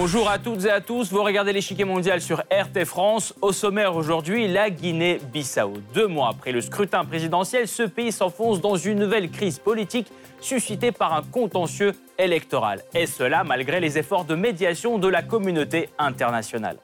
Bonjour à toutes et à tous, vous regardez l'échiquier mondial sur RT France. Au sommaire aujourd'hui, la Guinée-Bissau. Deux mois après le scrutin présidentiel, ce pays s'enfonce dans une nouvelle crise politique suscitée par un contentieux électoral. Et cela malgré les efforts de médiation de la communauté internationale.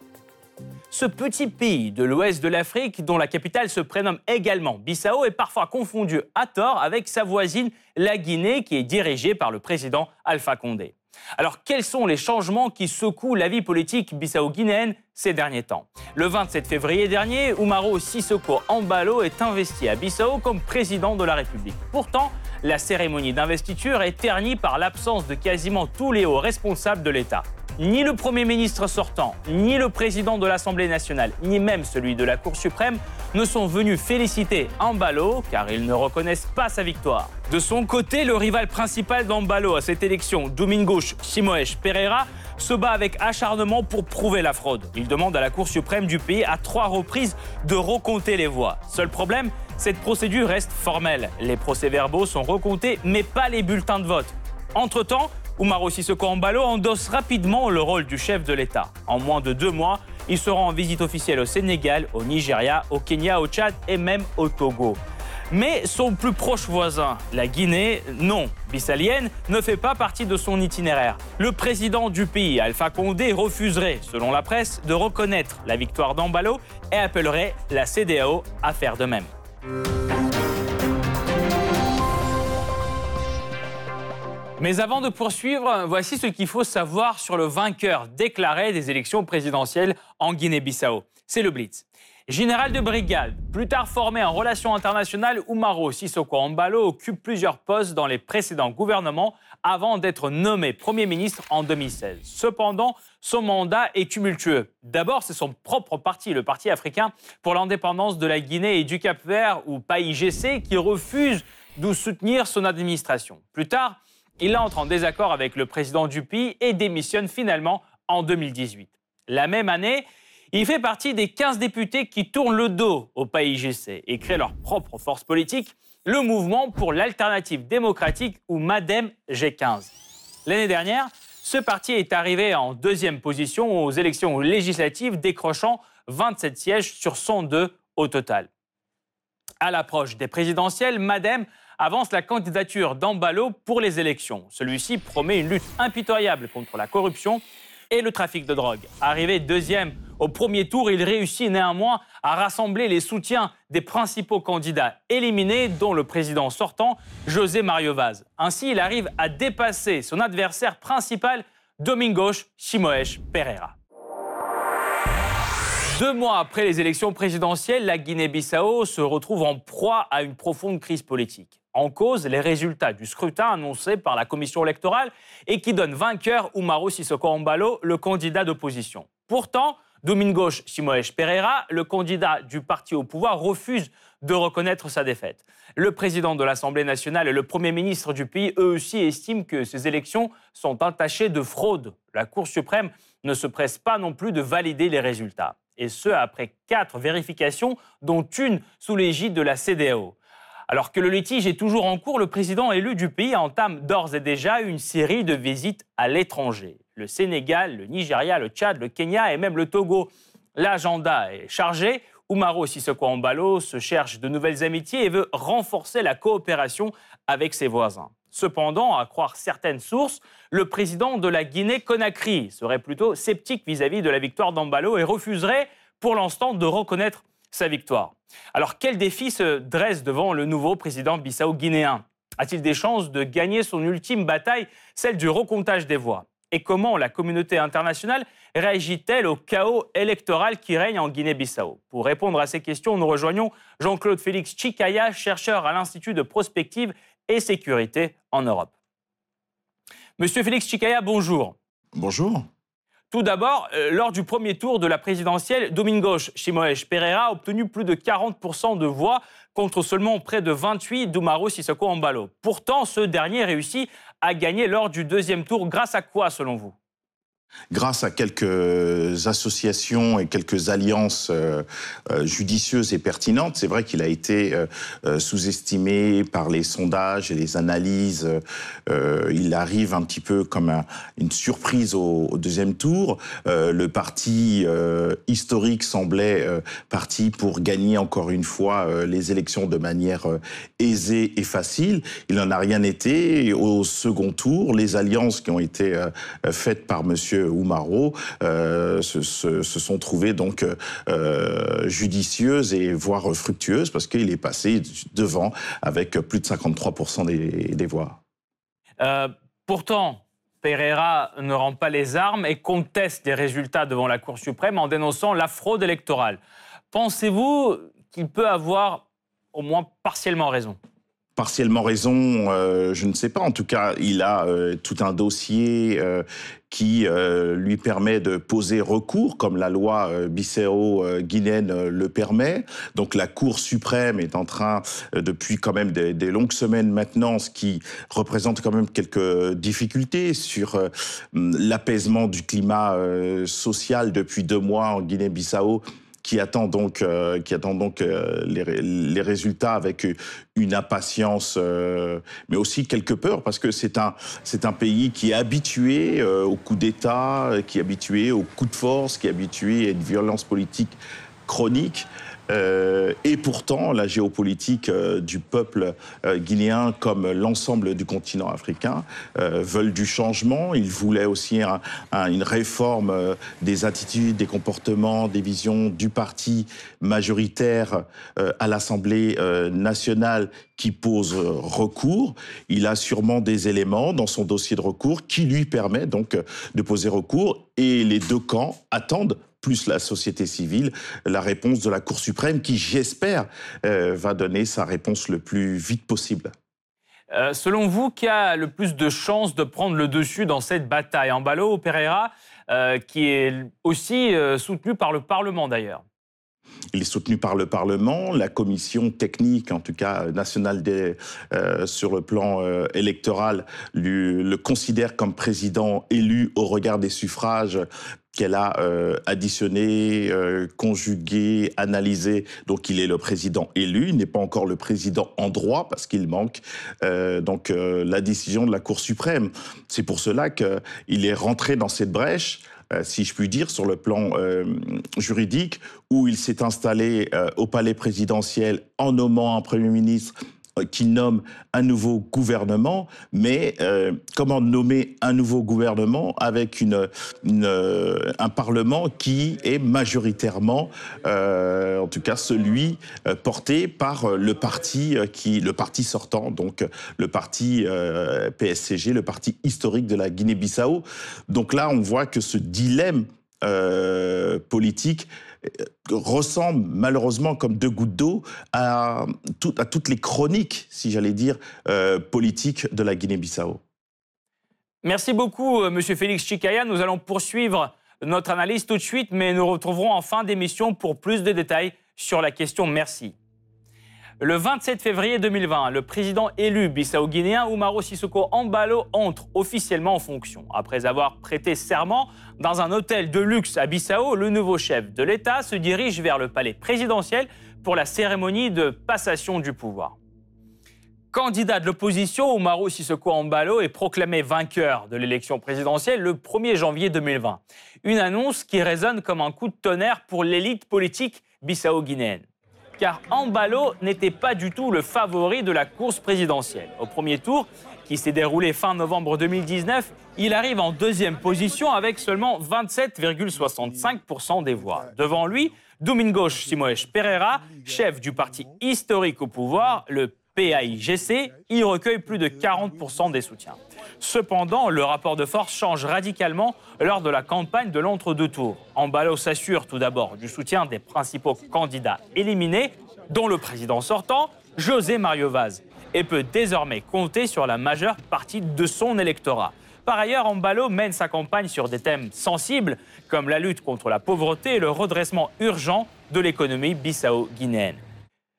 Ce petit pays de l'ouest de l'Afrique, dont la capitale se prénomme également Bissau, est parfois confondu à tort avec sa voisine, la Guinée, qui est dirigée par le président Alpha Condé. Alors, quels sont les changements qui secouent la vie politique bissau-guinéenne ces derniers temps? Le 27 février dernier, Umaro Sissoko Ambalo est investi à Bissau comme président de la République. Pourtant, la cérémonie d'investiture est ternie par l'absence de quasiment tous les hauts responsables de l'État. Ni le Premier ministre sortant, ni le président de l'Assemblée nationale, ni même celui de la Cour suprême ne sont venus féliciter Ambalo car ils ne reconnaissent pas sa victoire. De son côté, le rival principal d'Ambalo à cette élection, Domingos Simoes Pereira, se bat avec acharnement pour prouver la fraude. Il demande à la Cour suprême du pays à trois reprises de recompter les voix. Seul problème, cette procédure reste formelle. Les procès-verbaux sont recomptés, mais pas les bulletins de vote. Entre-temps, Umaro Sissoko Ambalo endosse rapidement le rôle du chef de l'État. En moins de deux mois, il se rend en visite officielle au Sénégal, au Nigeria, au Kenya, au Tchad et même au Togo. Mais son plus proche voisin, la Guinée, non, bissalienne, ne fait pas partie de son itinéraire. Le président du pays, Alpha Condé, refuserait, selon la presse, de reconnaître la victoire d'Ambalo et appellerait la CDAO à faire de même. Mais avant de poursuivre, voici ce qu'il faut savoir sur le vainqueur déclaré des élections présidentielles en Guinée-Bissau. C'est le Blitz. Général de brigade, plus tard formé en relations internationales, Umaro Sissoko Ambalo occupe plusieurs postes dans les précédents gouvernements avant d'être nommé Premier ministre en 2016. Cependant, son mandat est tumultueux. D'abord, c'est son propre parti, le Parti africain pour l'indépendance de la Guinée et du Cap-Vert, ou PAIGC, qui refuse de soutenir son administration. Plus tard, il entre en désaccord avec le président du pays et démissionne finalement en 2018. La même année, il fait partie des 15 députés qui tournent le dos au pays GC et créent leur propre force politique, le mouvement pour l'alternative démocratique ou MADEM G15. L'année dernière, ce parti est arrivé en deuxième position aux élections législatives, décrochant 27 sièges sur 102 au total. À l'approche des présidentielles, MADEM avance la candidature d'Ambalo pour les élections. Celui-ci promet une lutte impitoyable contre la corruption et le trafic de drogue. Arrivé deuxième au premier tour, il réussit néanmoins à rassembler les soutiens des principaux candidats éliminés, dont le président sortant, José Mario Vaz. Ainsi, il arrive à dépasser son adversaire principal, Domingos Simoes Pereira. Deux mois après les élections présidentielles, la Guinée-Bissau se retrouve en proie à une profonde crise politique en cause les résultats du scrutin annoncé par la commission électorale et qui donne vainqueur Umaro Sissoko Ambalo, le candidat d'opposition. Pourtant, Domingos Simoes Pereira, le candidat du parti au pouvoir, refuse de reconnaître sa défaite. Le président de l'Assemblée nationale et le Premier ministre du pays, eux aussi, estiment que ces élections sont entachées de fraude. La Cour suprême ne se presse pas non plus de valider les résultats. Et ce, après quatre vérifications, dont une sous l'égide de la CDAO. Alors que le litige est toujours en cours, le président élu du pays entame d'ores et déjà une série de visites à l'étranger. Le Sénégal, le Nigeria, le Tchad, le Kenya et même le Togo. L'agenda est chargé. Umaro Sissoko Ambalo se cherche de nouvelles amitiés et veut renforcer la coopération avec ses voisins. Cependant, à croire certaines sources, le président de la Guinée-Conakry serait plutôt sceptique vis-à-vis de la victoire d'Ambalo et refuserait pour l'instant de reconnaître sa victoire. Alors quel défi se dresse devant le nouveau président bissau-guinéen A-t-il des chances de gagner son ultime bataille, celle du recomptage des voix? Et comment la communauté internationale réagit-elle au chaos électoral qui règne en Guinée-Bissau? Pour répondre à ces questions, nous rejoignons Jean-Claude Félix Chikaya, chercheur à l'Institut de prospective et sécurité en Europe. Monsieur Félix Chikaya, bonjour. Bonjour. Tout d'abord, euh, lors du premier tour de la présidentielle, Domingos Simoes Pereira a obtenu plus de 40% de voix contre seulement près de 28 d'Umaro Sissoko Ambalo. Pourtant, ce dernier réussit à gagner lors du deuxième tour grâce à quoi, selon vous? Grâce à quelques associations et quelques alliances euh, euh, judicieuses et pertinentes, c'est vrai qu'il a été euh, sous-estimé par les sondages et les analyses. il arrive un petit peu comme une surprise au, deuxième tour. le parti historique semblait parti pour gagner encore une fois les élections de manière aisée et facile. Il n'en a rien été. au second tour, les alliances qui ont été faites par Monsieur Oumaro euh, se, sont trouvées donc euh, judicieuses et voire fructueuses parce qu'il est passé devant avec plus de 53% des, voix. Euh, pourtant, Pereira ne rend pas les armes et conteste les résultats devant la Cour suprême en dénonçant la fraude électorale. Pensez-vous qu'il peut avoir au moins partiellement raison? Partiellement raison, euh, je ne sais pas. En tout cas, il a euh, tout un dossier euh, qui lui permet de poser recours, comme la loi Bissau-Guinéenne le permet. Donc la Cour suprême est en train, depuis quand même des, des, longues semaines maintenant, ce qui représente quand même quelques difficultés sur l'apaisement du climat social depuis deux mois en Guinée-Bissau qui attend donc, euh, qui attend donc euh, les, résultats avec une impatience, euh, mais aussi quelques peurs, parce que c'est un, c'est un pays qui est habitué au coup d'État, qui est habitué au coup de force, qui est habitué à une violence politique chronique. Euh, et pourtant, la géopolitique euh, du peuple euh, guinéen, comme l'ensemble du continent africain, veulent du changement. Ils voulaient aussi une réforme des attitudes, des comportements, des visions du parti majoritaire à l'Assemblée nationale qui pose recours. Il a sûrement des éléments dans son dossier de recours qui lui permettent donc de poser recours. Et les deux camps attendent plus la société civile, la réponse de la Cour suprême qui, j'espère, euh, va donner sa réponse le plus vite possible. Euh, selon vous, qui a le plus de chances de prendre le dessus dans cette bataille? Ambalo Pereira, euh, qui est aussi soutenu par le Parlement d'ailleurs? Il est soutenu par le Parlement, la commission technique, en tout cas nationale des, sur le plan électoral, le considère comme président élu au regard des suffrages qu'elle a euh, additionné, euh, conjugué, analysé. Donc il est le président élu, il n'est pas encore le président en droit parce qu'il manque euh, donc la décision de la Cour suprême. C'est pour cela qu'il est rentré dans cette brèche si je puis dire, sur le plan juridique, où il s'est installé au palais présidentiel en nommant un Premier ministre euh, qui nomme un nouveau gouvernement, mais euh, comment nommer un nouveau gouvernement avec une, euh, un Parlement qui est majoritairement, en tout cas celui porté par le parti, qui, le parti sortant, donc le parti PSCG, le parti historique de la Guinée-Bissau. Donc là, on voit que ce dilemme politique ressemble malheureusement comme deux gouttes d'eau à, toutes les chroniques, si j'allais dire, euh, politiques de la Guinée-Bissau. Merci beaucoup, euh, Monsieur Félix Chikaya. Nous allons poursuivre notre analyse tout de suite, mais nous retrouverons en fin d'émission pour plus de détails sur la question. Merci. Le 27 février 2020, le président élu bissau-guinéen Umaro Sissoko Ambalo entre officiellement en fonction. Après avoir prêté serment dans un hôtel de luxe à Bissau, le nouveau chef de l'État se dirige vers le palais présidentiel pour la cérémonie de passation du pouvoir. Candidat de l'opposition, Umaro Sissoko Ambalo est proclamé vainqueur de l'élection présidentielle le 1er janvier 2020. Une annonce qui résonne comme un coup de tonnerre pour l'élite politique bissau-guinéenne car Ambalo n'était pas du tout le favori de la course présidentielle. Au premier tour, qui s'est déroulé fin novembre 2019, il arrive en deuxième position avec seulement 27,65% des voix. Devant lui, Domingos Simoes Pereira, chef du parti historique au pouvoir, le PAIGC, y recueille plus de 40% des soutiens. Cependant, le rapport de force change radicalement lors de la campagne de l'entre-deux tours. Ambalo s'assure tout d'abord du soutien des principaux candidats éliminés, dont le président sortant, José Mario Vaz, et peut désormais compter sur la majeure partie de son électorat. Par ailleurs, Ambalo mène sa campagne sur des thèmes sensibles comme la lutte contre la pauvreté et le redressement urgent de l'économie bissau-guinéenne.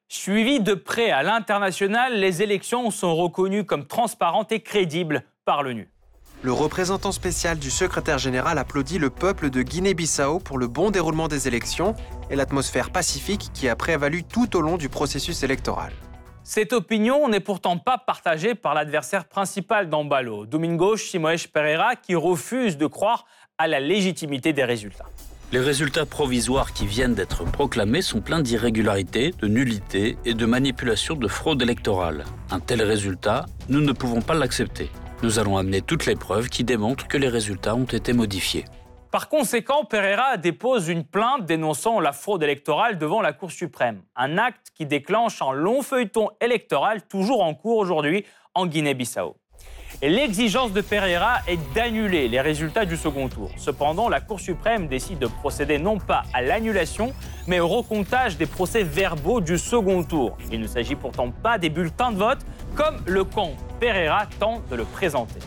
Suivi de près à l'international, les élections sont reconnues comme transparentes et crédibles par l'ONU. Le représentant spécial du secrétaire général applaudit le peuple de Guinée-Bissau pour le bon déroulement des élections et l'atmosphère pacifique qui a prévalu tout au long du processus électoral. Cette opinion n'est pourtant pas partagée par l'adversaire principal d'Ambalo, Domingos Simoes Pereira, qui refuse de croire à la légitimité des résultats. Les résultats provisoires qui viennent d'être proclamés sont pleins d'irrégularités, de nullités et de manipulations de fraude électorale. Un tel résultat, nous ne pouvons pas l'accepter. Nous allons amener toutes les preuves qui démontrent que les résultats ont été modifiés. Par conséquent, Pereira dépose une plainte dénonçant la fraude électorale devant la Cour suprême. Un acte qui déclenche un long feuilleton électoral toujours en cours aujourd'hui en Guinée-Bissau. Et l'exigence de Pereira est d'annuler les résultats du second tour. Cependant, la Cour suprême décide de procéder non pas à l'annulation, mais au recomptage des procès verbaux du second tour. Il ne s'agit pourtant pas des bulletins de vote, comme le camp Pereira tente de le présenter.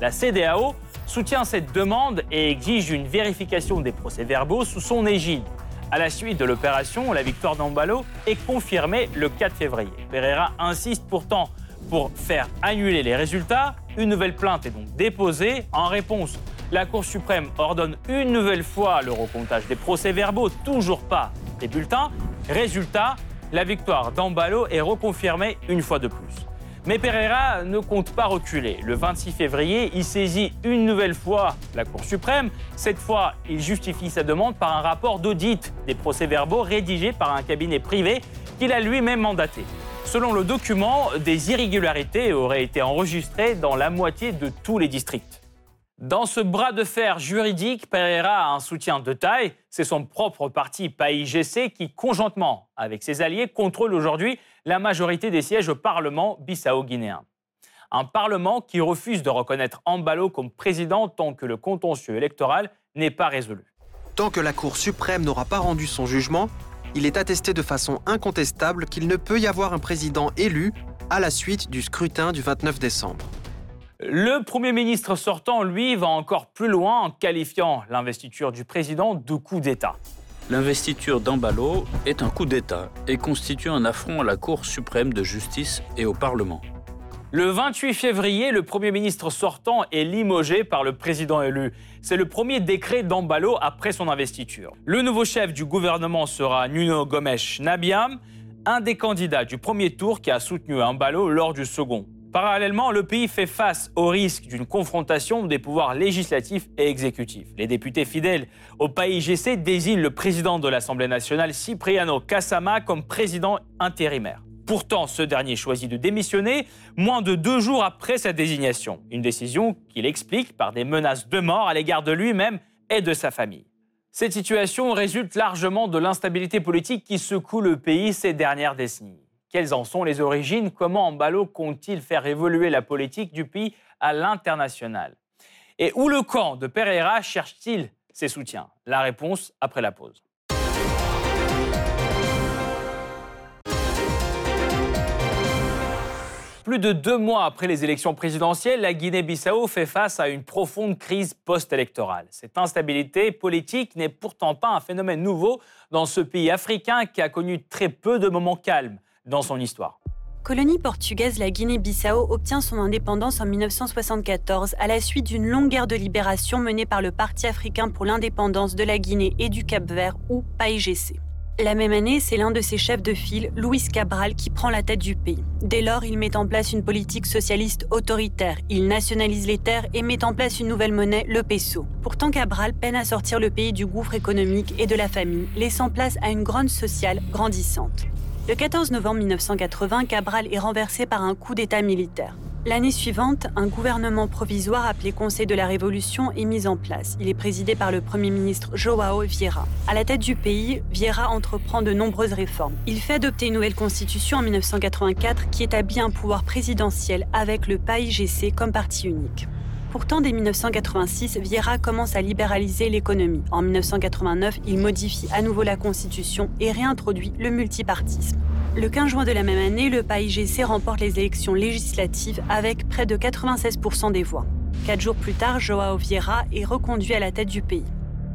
La CDAO soutient cette demande et exige une vérification des procès-verbaux sous son égide. À la suite de l'opération, la victoire d'Ambalo est confirmée le 4 février. Pereira insiste pourtant pour faire annuler les résultats. Une nouvelle plainte est donc déposée. En réponse, la Cour suprême ordonne une nouvelle fois le recomptage des procès-verbaux, toujours pas des bulletins. Résultat, la victoire d'Ambalo est reconfirmée une fois de plus. Mais Pereira ne compte pas reculer. Le 26 février, il saisit une nouvelle fois la Cour suprême. Cette fois, il justifie sa demande par un rapport d'audit des procès-verbaux rédigé par un cabinet privé qu'il a lui-même mandaté. Selon le document, des irrégularités auraient été enregistrées dans la moitié de tous les districts. Dans ce bras de fer juridique, Pereira a un soutien de taille. C'est son propre parti PAIGC qui, conjointement avec ses alliés, contrôle aujourd'hui la majorité des sièges au Parlement bissau-guinéen. Un Parlement qui refuse de reconnaître Ambalo comme président tant que le contentieux électoral n'est pas résolu. Tant que la Cour suprême n'aura pas rendu son jugement, il est attesté de façon incontestable qu'il ne peut y avoir un président élu à la suite du scrutin du 29 décembre. Le Premier ministre sortant, lui, va encore plus loin en qualifiant l'investiture du président de coup d'État. L'investiture d'Ambalo est un coup d'État et constitue un affront à la Cour suprême de justice et au Parlement. Le 28 février, le Premier ministre sortant est limogé par le président élu. C'est le premier décret d'Ambalo après son investiture. Le nouveau chef du gouvernement sera Nuno Gomes Nabiam, un des candidats du premier tour qui a soutenu Ambalo lors du second. Parallèlement, le pays fait face au risque d'une confrontation des pouvoirs législatifs et exécutifs. Les députés fidèles au pays désignent le président de l'Assemblée nationale, Cipriano Cassama, comme président intérimaire. Pourtant, ce dernier choisit de démissionner moins de deux jours après sa désignation. Une décision qu'il explique par des menaces de mort à l'égard de lui-même et de sa famille. Cette situation résulte largement de l'instabilité politique qui secoue le pays ces dernières décennies. Quelles en sont les origines? Comment Ambalo compte-t-il faire évoluer la politique du pays à l'international? Et où le camp de Pereira cherche-t-il ses soutiens? La réponse après la pause. Plus de deux mois après les élections présidentielles, la Guinée-Bissau fait face à une profonde crise post-électorale. Cette instabilité politique n'est pourtant pas un phénomène nouveau dans ce pays africain qui a connu très peu de moments calmes dans son histoire. Colonie portugaise, la Guinée-Bissau obtient son indépendance en 1974 à la suite d'une longue guerre de libération menée par le Parti africain pour l'indépendance de la Guinée et du Cap-Vert, ou PAIGC. La même année, c'est l'un de ses chefs de file, Luis Cabral, qui prend la tête du pays. Dès lors, il met en place une politique socialiste autoritaire. Il nationalise les terres et met en place une nouvelle monnaie, le peso. Pourtant, Cabral peine à sortir le pays du gouffre économique et de la famine, laissant place à une grande sociale grandissante. Le 14 novembre 1980, Cabral est renversé par un coup d'État militaire. L'année suivante, un gouvernement provisoire appelé Conseil de la Révolution est mis en place. Il est présidé par le Premier ministre Joao Vieira. À la tête du pays, Vieira entreprend de nombreuses réformes. Il fait adopter une nouvelle constitution en 1984 qui établit un pouvoir présidentiel avec le PAIGC comme parti unique. Pourtant, dès 1986, Vieira commence à libéraliser l'économie. En 1989, il modifie à nouveau la Constitution et réintroduit le multipartisme. Le 15 juin de la même année, le PAIGC remporte les élections législatives avec près de 96% des voix. Quatre jours plus tard, Joao Vieira est reconduit à la tête du pays.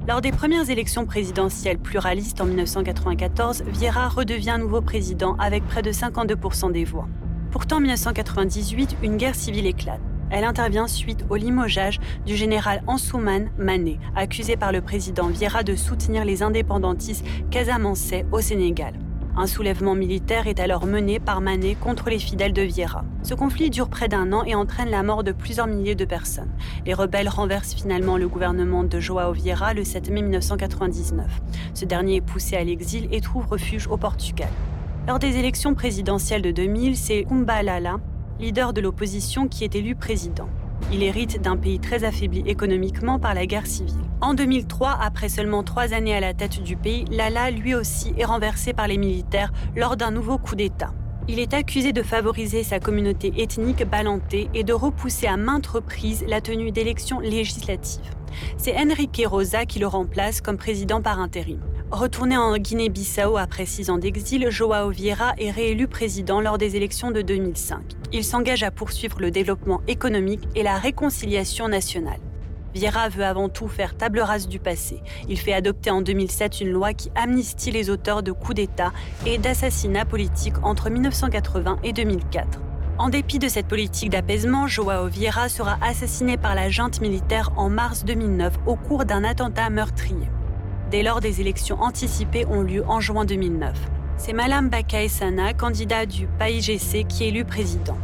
Lors des premières élections présidentielles pluralistes en 1994, Vieira redevient nouveau président avec près de 52% des voix. Pourtant, en 1998, une guerre civile éclate. Elle intervient suite au limogeage du général Ansouman Mané, accusé par le président Vieira de soutenir les indépendantistes casamançais au Sénégal. Un soulèvement militaire est alors mené par Mané contre les fidèles de Vieira. Ce conflit dure près d'un an et entraîne la mort de plusieurs milliers de personnes. Les rebelles renversent finalement le gouvernement de Joao Vieira le 7 mai 1999. Ce dernier est poussé à l'exil et trouve refuge au Portugal. Lors des élections présidentielles de 2000, c'est leader de l'opposition, qui est élu président. Il hérite d'un pays très affaibli économiquement par la guerre civile. En 2003, après seulement trois années à la tête du pays, Lala lui aussi est renversé par les militaires lors d'un nouveau coup d'État. Il est accusé de favoriser sa communauté ethnique balanté et de repousser à maintes reprises la tenue d'élections législatives. C'est Enrique Rosa qui le remplace comme président par intérim. Retourné en Guinée-Bissau après six ans d'exil, Joao Vieira est réélu président lors des élections de 2005. Il s'engage à poursuivre le développement économique et la réconciliation nationale. Vieira veut avant tout faire table rase du passé. Il fait adopter en 2007 une loi qui amnistie les auteurs de coups d'État et d'assassinats politiques entre 1980 et 2004. En dépit de cette politique d'apaisement, Joao Vieira sera assassiné par la junte militaire en mars 2009 au cours d'un attentat meurtrier. Dès lors, des élections anticipées ont lieu en juin 2009. C'est Malam Bakaï Sana, candidat du PAIGC, qui est élu président.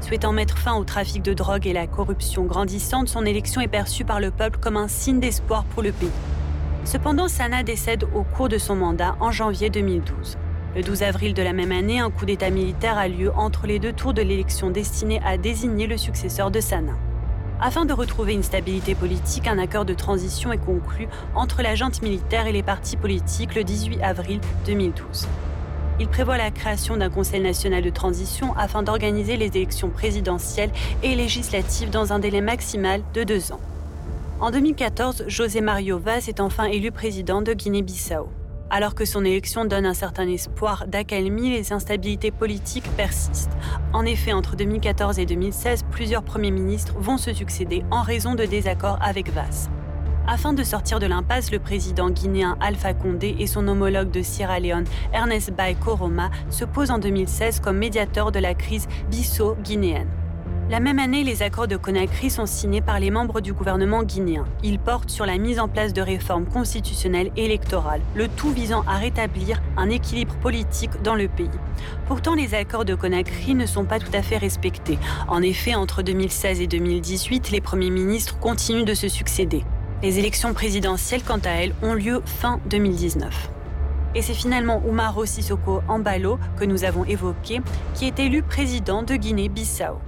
Souhaitant mettre fin au trafic de drogue et la corruption grandissante, son élection est perçue par le peuple comme un signe d'espoir pour le pays. Cependant, Sana décède au cours de son mandat en janvier 2012. Le 12 avril de la même année, un coup d'État militaire a lieu entre les deux tours de l'élection destinée à désigner le successeur de Sana. Afin de retrouver une stabilité politique, un accord de transition est conclu entre la junte militaire et les partis politiques le 18 avril 2012. Il prévoit la création d'un Conseil national de transition afin d'organiser les élections présidentielles et législatives dans un délai maximal de deux ans. En 2014, José Mario Vaz est enfin élu président de Guinée-Bissau. Alors que son élection donne un certain espoir d'accalmie, les instabilités politiques persistent. En effet, entre 2014 et 2016, plusieurs premiers ministres vont se succéder en raison de désaccords avec Vaz. Afin de sortir de l'impasse, le président guinéen Alpha Condé et son homologue de Sierra Leone, Ernest Bai Koroma, se posent en 2016 comme médiateur de la crise bisso-guinéenne. La même année, les accords de Conakry sont signés par les membres du gouvernement guinéen. Ils portent sur la mise en place de réformes constitutionnelles et électorales, le tout visant à rétablir un équilibre politique dans le pays. Pourtant, les accords de Conakry ne sont pas tout à fait respectés. En effet, entre 2016 et 2018, les premiers ministres continuent de se succéder. Les élections présidentielles, quant à elles, ont lieu fin 2019. Et c'est finalement Umaro Sissoko Ambalo, que nous avons évoqué, qui est élu président de Guinée-Bissau.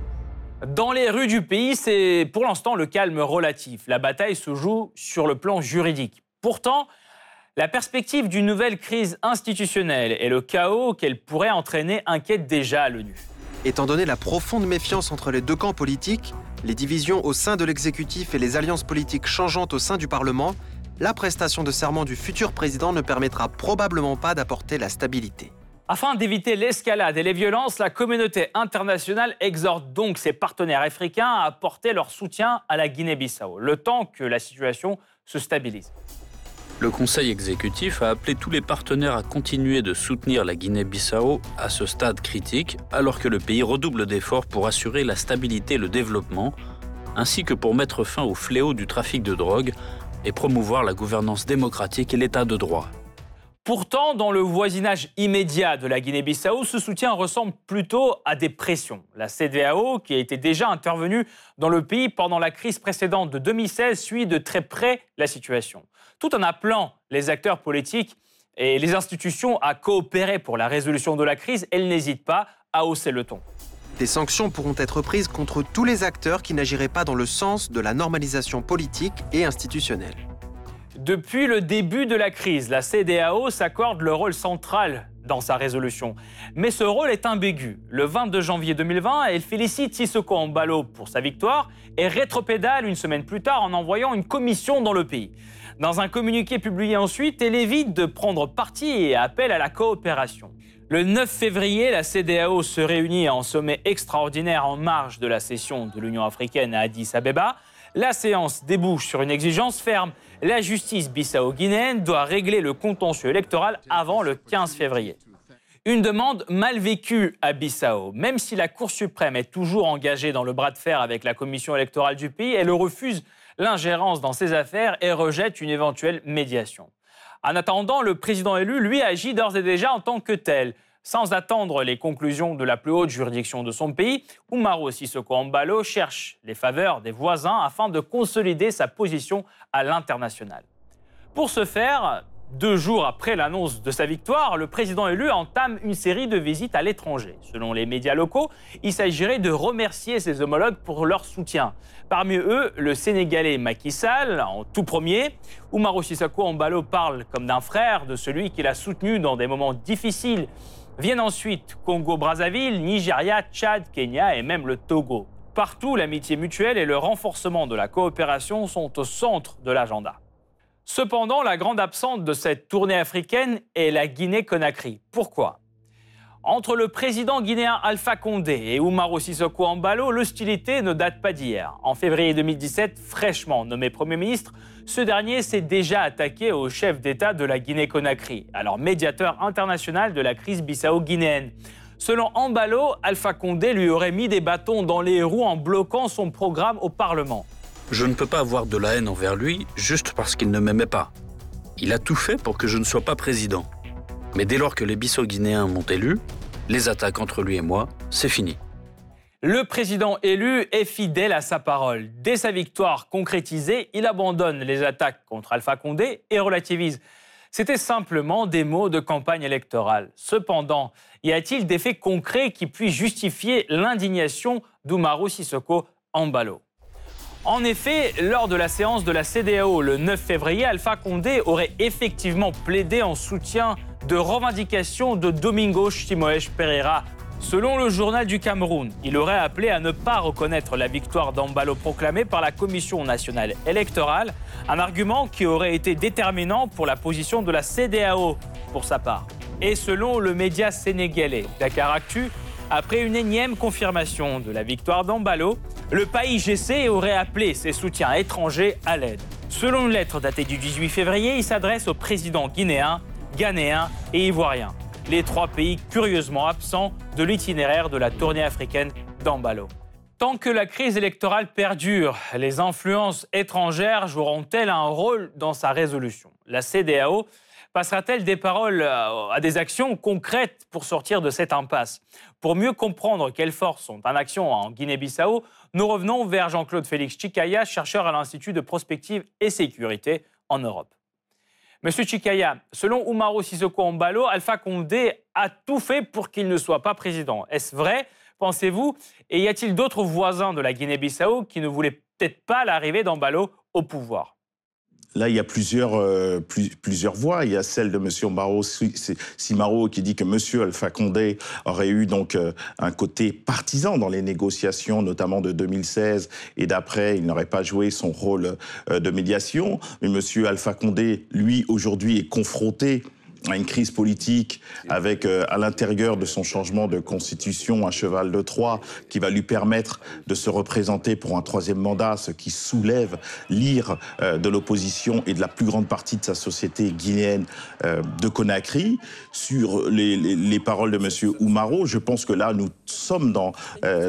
Dans les rues du pays, c'est pour l'instant le calme relatif. La bataille se joue sur le plan juridique. Pourtant, la perspective d'une nouvelle crise institutionnelle et le chaos qu'elle pourrait entraîner inquiète déjà l'ONU. Étant donné la profonde méfiance entre les deux camps politiques, les divisions au sein de l'exécutif et les alliances politiques changeantes au sein du Parlement, la prestation de serment du futur président ne permettra probablement pas d'apporter la stabilité. Afin d'éviter l'escalade et les violences, la communauté internationale exhorte donc ses partenaires africains à apporter leur soutien à la Guinée-Bissau, le temps que la situation se stabilise. Le Conseil exécutif a appelé tous les partenaires à continuer de soutenir la Guinée-Bissau à ce stade critique, alors que le pays redouble d'efforts pour assurer la stabilité et le développement, ainsi que pour mettre fin au fléau du trafic de drogue et promouvoir la gouvernance démocratique et l'état de droit. Pourtant, dans le voisinage immédiat de la Guinée-Bissau, ce soutien ressemble plutôt à des pressions. La CDAO, qui a été déjà intervenue dans le pays pendant la crise précédente de 2016, suit de très près la situation. Tout en appelant les acteurs politiques et les institutions à coopérer pour la résolution de la crise, elle n'hésite pas à hausser le ton. Des sanctions pourront être prises contre tous les acteurs qui n'agiraient pas dans le sens de la normalisation politique et institutionnelle. Depuis le début de la crise, la CDAO s'accorde le rôle central dans sa résolution. Mais ce rôle est ambigu. Le 22 janvier 2020, elle félicite Sissoko Ambalo pour sa victoire et rétropédale une semaine plus tard en envoyant une commission dans le pays. Dans un communiqué publié ensuite, elle évite de prendre parti et appelle à la coopération. Le 9 février, la CDAO se réunit en sommet extraordinaire en marge de la session de l'Union africaine à Addis Abeba. La séance débouche sur une exigence ferme la justice bissau-guinéenne doit régler le contentieux électoral avant le 15 février. Une demande mal vécue à Bissau. Même si la Cour suprême est toujours engagée dans le bras de fer avec la commission électorale du pays, elle refuse l'ingérence dans ses affaires et rejette une éventuelle médiation. En attendant, le président élu, lui, agit d'ores et déjà en tant que tel. Sans attendre les conclusions de la plus haute juridiction de son pays, Umaro Sissoko Ambalo cherche les faveurs des voisins afin de consolider sa position à l'international. Pour ce faire, deux jours après l'annonce de sa victoire, le président élu entame une série de visites à l'étranger. Selon les médias locaux, il s'agirait de remercier ses homologues pour leur soutien. Parmi eux, le Sénégalais Macky Sall, en tout premier. Oumaro Sissoko Ambalo parle comme d'un frère de celui qu'il a soutenu dans des moments difficiles. Viennent ensuite Congo-Brazzaville, Nigeria, Tchad, Kenya et même le Togo. Partout, l'amitié mutuelle et le renforcement de la coopération sont au centre de l'agenda. Cependant, la grande absente de cette tournée africaine est la Guinée-Conakry. Pourquoi? Entre le président guinéen Alpha Condé et Oumaro Sissoko Ambalo, l'hostilité ne date pas d'hier. En février 2017, fraîchement nommé Premier ministre, ce dernier s'est déjà attaqué au chef d'État de la Guinée-Conakry, alors médiateur international de la crise bissau-guinéenne. Selon Ambalo, Alpha Condé lui aurait mis des bâtons dans les roues en bloquant son programme au Parlement. Je ne peux pas avoir de la haine envers lui juste parce qu'il ne m'aimait pas. Il a tout fait pour que je ne sois pas président. Mais dès lors que les Bissau-Guinéens m'ont élu, les attaques entre lui et moi, c'est fini. Le président élu est fidèle à sa parole. Dès sa victoire concrétisée, il abandonne les attaques contre Alpha Condé et relativise. C'était simplement des mots de campagne électorale. Cependant, y a-t-il des faits concrets qui puissent justifier l'indignation d'Oumarou Sissoko Ambalo en effet, lors de la séance de la CDAO le 9 février, Alpha Condé aurait effectivement plaidé en soutien de revendications de Domingo Chimoes Pereira. Selon le journal du Cameroun, il aurait appelé à ne pas reconnaître la victoire d'Ambalo proclamée par la Commission nationale électorale, un argument qui aurait été déterminant pour la position de la CDAO pour sa part. Et selon le média sénégalais Dakar Actu, après une énième confirmation de la victoire d'Ambalo, le pays GC aurait appelé ses soutiens étrangers à l'aide. Selon une lettre datée du 18 février, il s'adresse aux présidents guinéens, ghanéens et ivoiriens, les trois pays curieusement absents de l'itinéraire de la tournée africaine d'Ambalo. Tant que la crise électorale perdure, les influences étrangères joueront-elles un rôle dans sa résolution? La CDAO passera-t-elle des paroles euh, à des actions concrètes pour sortir de cette impasse? Pour mieux comprendre quelles forces sont en action en Guinée-Bissau, nous revenons vers Jean-Claude Félix Chikaya, chercheur à l'Institut de prospective et sécurité en Europe. Monsieur Chikaya, selon Umaro Sissoko Mbalo, Alpha Condé a tout fait pour qu'il ne soit pas président. Est-ce vrai, pensez-vous? Et y a-t-il d'autres voisins de la Guinée-Bissau qui ne voulaient peut-être pas l'arrivée d'Ambalo au pouvoir? Là, il y a plusieurs, euh, plusieurs voix. Il y a celle de M. Maro Simaro qui dit que M. Alpha Condé aurait eu donc euh, un côté partisan dans les négociations, notamment de 2016 et d'après. Il n'aurait pas joué son rôle euh, de médiation. Mais M. Alpha Condé, lui, aujourd'hui, est confronté à une crise politique avec euh, à l'intérieur de son changement de constitution un cheval de Troie qui va lui permettre de se représenter pour un troisième mandat, ce qui soulève l'ire euh, de l'opposition et de la plus grande partie de sa société guinéenne euh, de Conakry. Sur les, les, les, paroles de Monsieur Oumaro, je pense que là nous sommes dans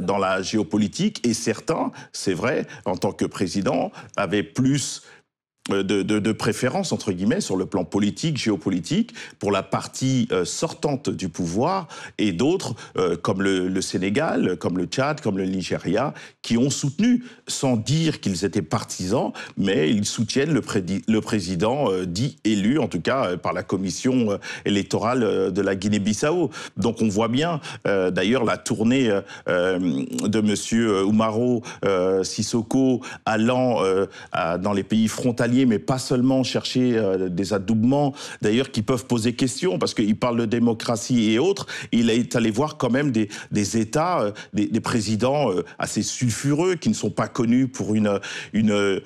dans la géopolitique et certains, c'est vrai, en tant que président, avaient plus de, de, préférence, entre guillemets, sur le plan politique, géopolitique, pour la partie euh, sortante du pouvoir, et d'autres, euh, comme le, Sénégal, comme le Tchad, comme le Nigeria, qui ont soutenu, sans dire qu'ils étaient partisans, mais ils soutiennent le, président dit élu, en tout cas par la commission électorale de la Guinée-Bissau. Donc on voit bien, d'ailleurs, la tournée de Monsieur Oumaro Sissoko allant dans les pays frontaliers mais pas seulement chercher euh, des adoubements, d'ailleurs, qui peuvent poser question, parce qu'il parle de démocratie et autres. Il est allé voir quand même des, des États, euh, des, présidents euh, assez sulfureux, qui ne sont pas connus pour une, une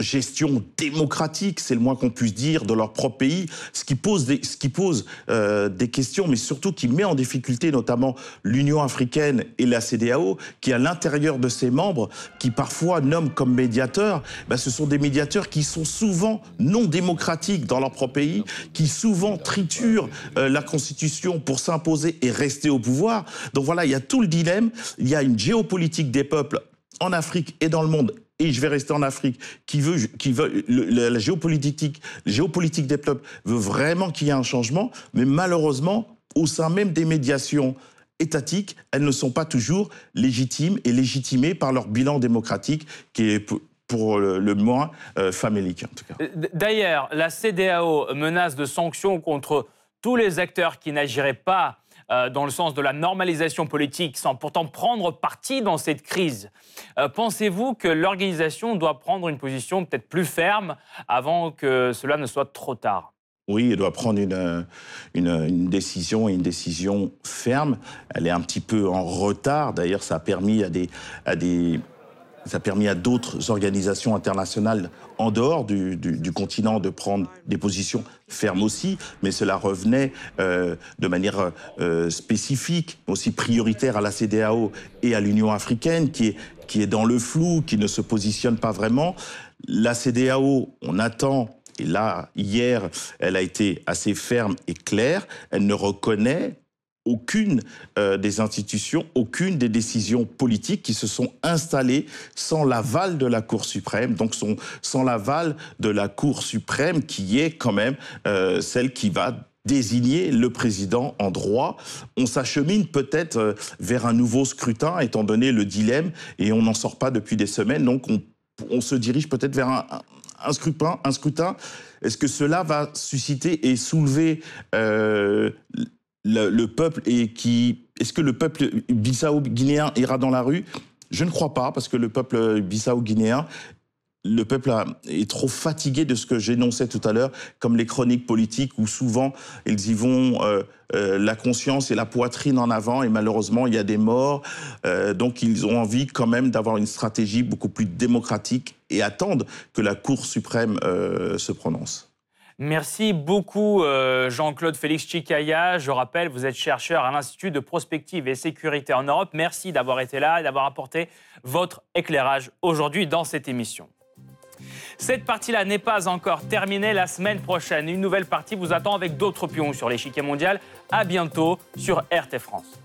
gestion démocratique, c'est le moins qu'on puisse dire, de leur propre pays, ce qui pose des, ce qui pose, euh, des questions, mais surtout qui met en difficulté notamment l'Union africaine et la CDAO, qui à l'intérieur de ses membres, qui parfois nomment comme médiateurs, ben, ce sont des médiateurs qui sont souvent non démocratiques dans leur propre pays, qui souvent triturent euh, la Constitution pour s'imposer et rester au pouvoir. Donc voilà, il y a tout le dilemme, il y a une géopolitique des peuples en Afrique et dans le monde et je vais rester en Afrique, qui veut, qui veut la géopolitique, géopolitique des peuples veut vraiment qu'il y ait un changement, mais malheureusement, au sein même des médiations étatiques, elles ne sont pas toujours légitimes et légitimées par leur bilan démocratique qui est pour le moins euh, famélique en tout cas. D'ailleurs, la CDAO menace de sanctions contre tous les acteurs qui n'agiraient pas euh, dans le sens de la normalisation politique sans pourtant prendre parti dans cette crise. Euh, pensez-vous que l'organisation doit prendre une position peut-être plus ferme avant que cela ne soit trop tard? Oui, elle doit prendre une, une, décision et une décision ferme. Elle est un petit peu en retard. D'ailleurs, ça a permis à des, à des ça a permis à d'autres organisations internationales en dehors du, continent de prendre des positions fermes aussi, mais cela revenait euh, de manière euh, spécifique, aussi prioritaire à la CDAO et à l'Union africaine, qui est, qui est dans le flou, qui ne se positionne pas vraiment. La CDAO, on attend et là, hier, elle a été assez ferme et claire. Elle ne reconnaît aucune euh, des institutions, aucune des décisions politiques qui se sont installées sans l'aval de la Cour suprême, donc sans l'aval de la Cour suprême qui est quand même euh, celle qui va désigner le président en droit. On s'achemine peut-être euh, vers un nouveau scrutin, étant donné le dilemme, et on n'en sort pas depuis des semaines, donc on, se dirige peut-être vers un, scrutin. Un scrutin. Est-ce que cela va susciter et soulever le, peuple et qui. Est-ce que le peuple bissau-guinéen ira dans la rue? Je ne crois pas, parce que le peuple bissau-guinéen le peuple est trop fatigué de ce que j'énonçais tout à l'heure, comme les chroniques politiques où souvent ils y vont euh, euh, la conscience et la poitrine en avant et malheureusement il y a des morts. Euh, donc ils ont envie quand même d'avoir une stratégie beaucoup plus démocratique et attendent que la Cour suprême se prononce. Merci beaucoup euh, Jean-Claude Félix Chikaya. Je rappelle, vous êtes chercheur à l'Institut de prospective et sécurité en Europe. Merci d'avoir été là et d'avoir apporté votre éclairage aujourd'hui dans cette émission. Cette partie-là n'est pas encore terminée. La semaine prochaine, une nouvelle partie vous attend avec d'autres pions sur l'échiquier mondial. À bientôt sur RT France.